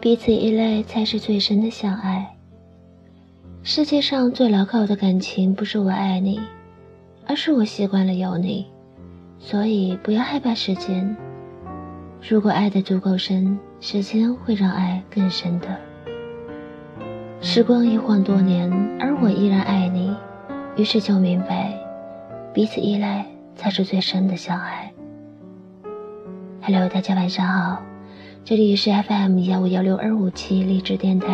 彼此依赖才是最深的相爱。世界上最牢靠的感情，不是我爱你，而是我习惯了有你。所以不要害怕时间。如果爱的足够深，时间会让爱更深的。时光一晃多年，而我依然爱你，于是就明白，彼此依赖才是最深的相爱。Hello，大家晚上好，这里是 FM 幺五幺六二五七励志电台。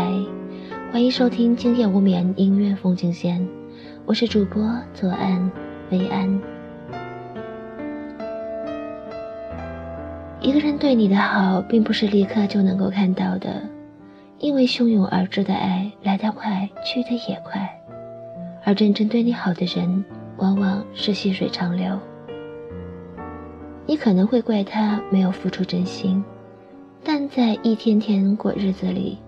欢迎收听今夜无眠音乐风景线，我是主播左岸薇安。一个人对你的好，并不是立刻就能够看到的，因为汹涌而至的爱来得快，去得也快，而真正对你好的人，往往是细水长流。你可能会怪他没有付出真心，但在一天天过日子里。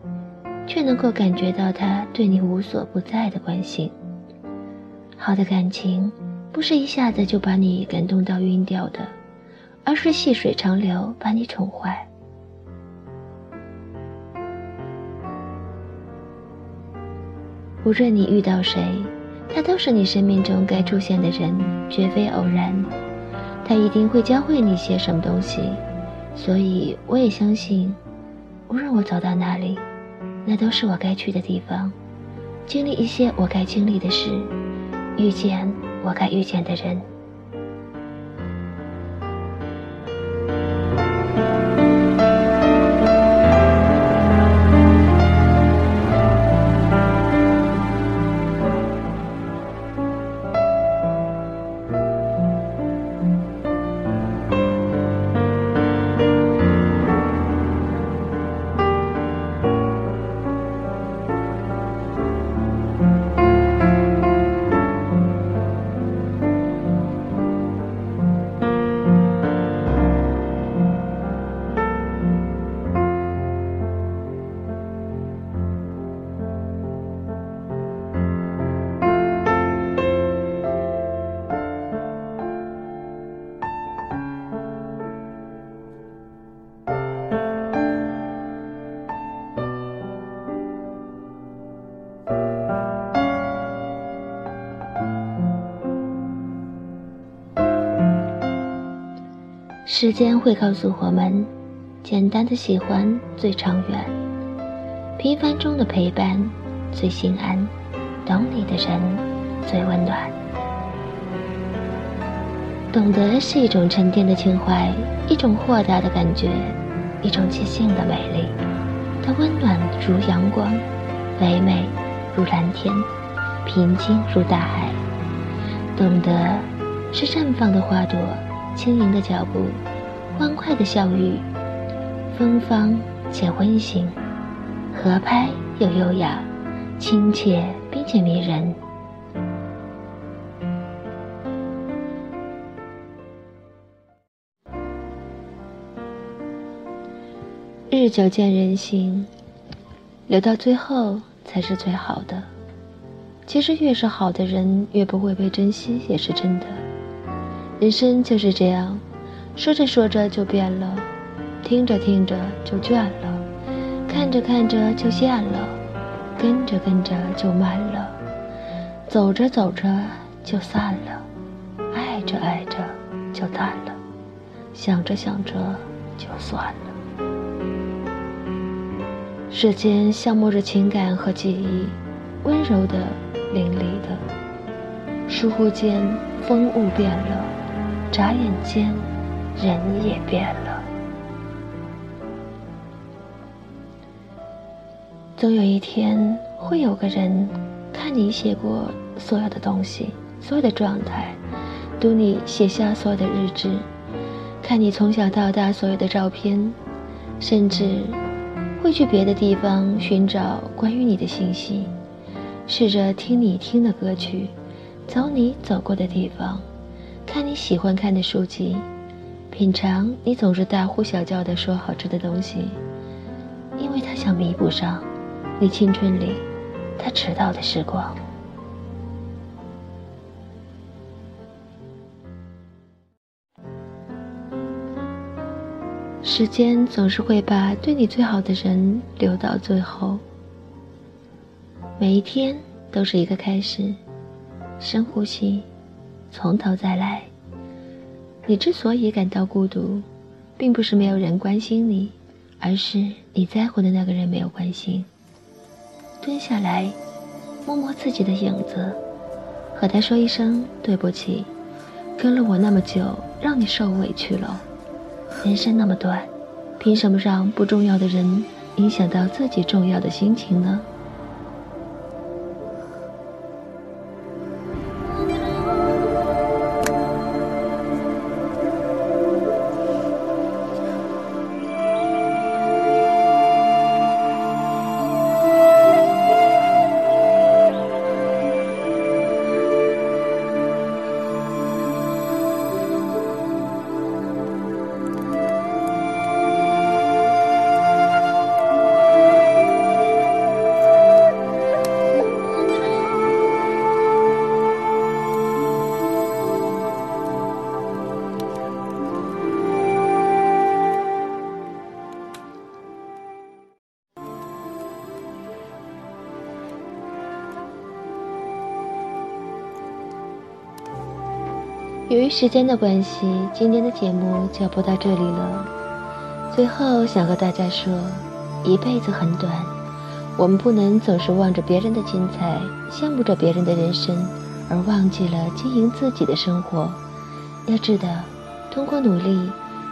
却能够感觉到他对你无所不在的关心。好的感情，不是一下子就把你感动到晕掉的，而是细水长流把你宠坏。无论你遇到谁，他都是你生命中该出现的人，绝非偶然。他一定会教会你些什么东西，所以我也相信，无论我走到哪里。那都是我该去的地方，经历一些我该经历的事，遇见我该遇见的人。时间会告诉我们，简单的喜欢最长远，平凡中的陪伴最心安，懂你的人最温暖。懂得是一种沉淀的情怀，一种豁达的感觉，一种即兴的美丽。它温暖如阳光，唯美如蓝天，平静如大海。懂得是绽放的花朵。轻盈的脚步，欢快的笑语，芬芳且温馨，合拍又优雅，亲切并且迷人。日久见人心，留到最后才是最好的。其实越是好的人，越不会被珍惜，也是真的。人生就是这样，说着说着就变了，听着听着就倦了，看着看着就厌了，跟着跟着就慢了，走着走着就散了，爱着爱着就淡了，想着想着就算了。世间消磨着情感和记忆，温柔的、淋漓的，疏忽间风物变了。眨眼间，人也变了。总有一天，会有个人看你写过所有的东西，所有的状态，读你写下所有的日志，看你从小到大所有的照片，甚至会去别的地方寻找关于你的信息，试着听你听的歌曲，走你走过的地方。看你喜欢看的书籍，品尝你总是大呼小叫的说好吃的东西，因为他想弥补上你青春里他迟到的时光。时间总是会把对你最好的人留到最后。每一天都是一个开始，深呼吸，从头再来。你之所以感到孤独，并不是没有人关心你，而是你在乎的那个人没有关心。蹲下来，摸摸自己的影子，和他说一声对不起，跟了我那么久，让你受委屈了。人生那么短，凭什么让不重要的人影响到自己重要的心情呢？由于时间的关系，今天的节目就要播到这里了。最后想和大家说，一辈子很短，我们不能总是望着别人的精彩，羡慕着别人的人生，而忘记了经营自己的生活。要知道，通过努力，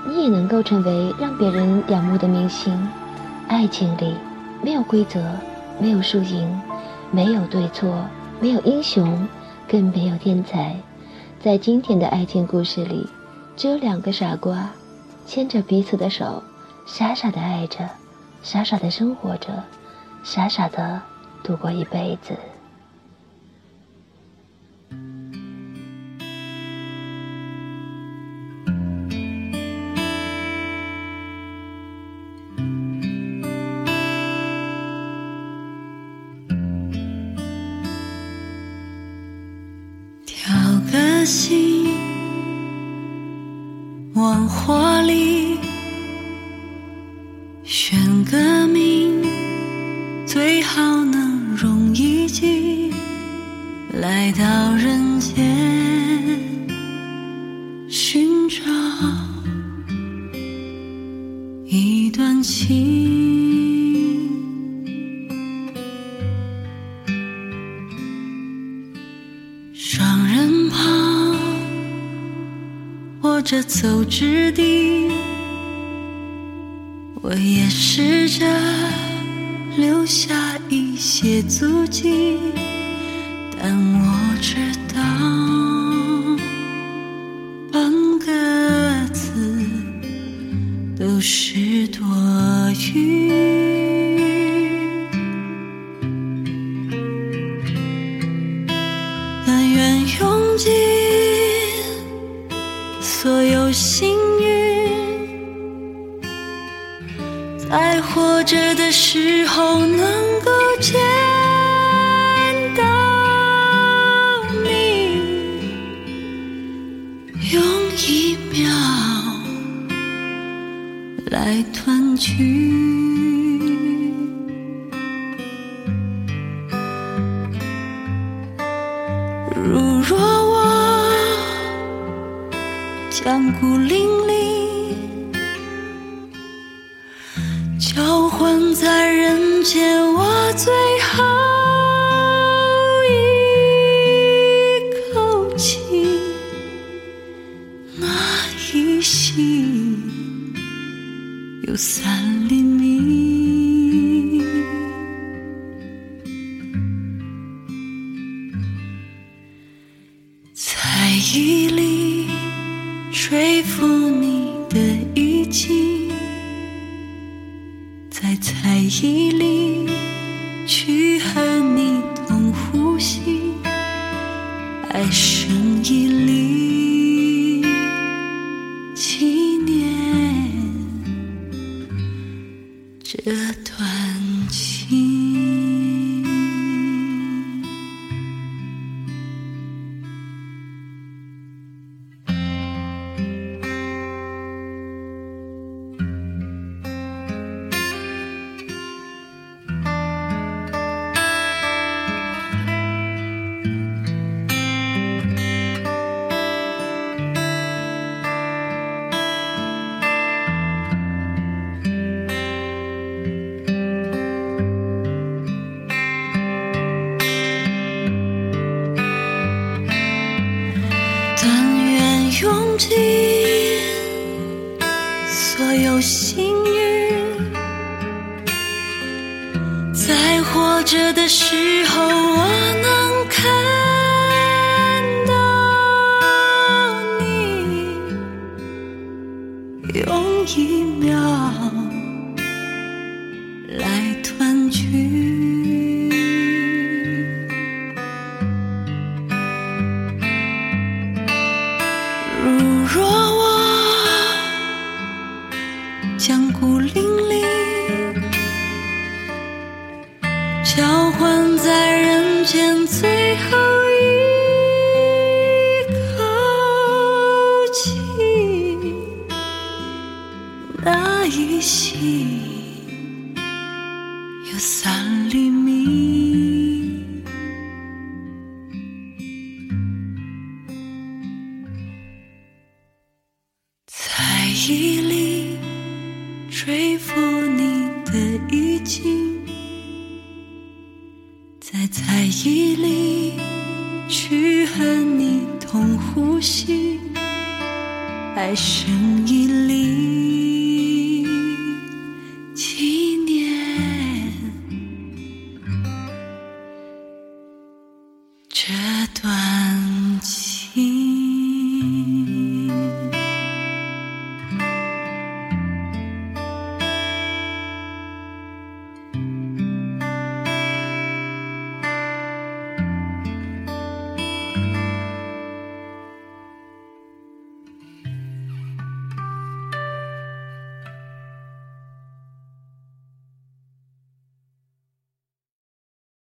你也能够成为让别人仰慕的明星。爱情里没有规则，没有输赢，没有对错，没有英雄，更没有天才。在今天的爱情故事里，只有两个傻瓜，牵着彼此的手，傻傻的爱着，傻傻的生活着，傻傻的度过一辈子。心，往火里选个名，最好能容易记。来到人间，寻找一段情。着走之地，我也试着留下一些足迹，但我知道半个字都是多余。在活着的时候能够见到你，用一秒来团聚。如若我将孤零零交换在人间，我最后一口气，那一息有三厘爱是一粒所有幸运，在活着的时候，我能看一息有三厘米。在意里追附你的意境，在在意里去和你同呼吸，爱声一里。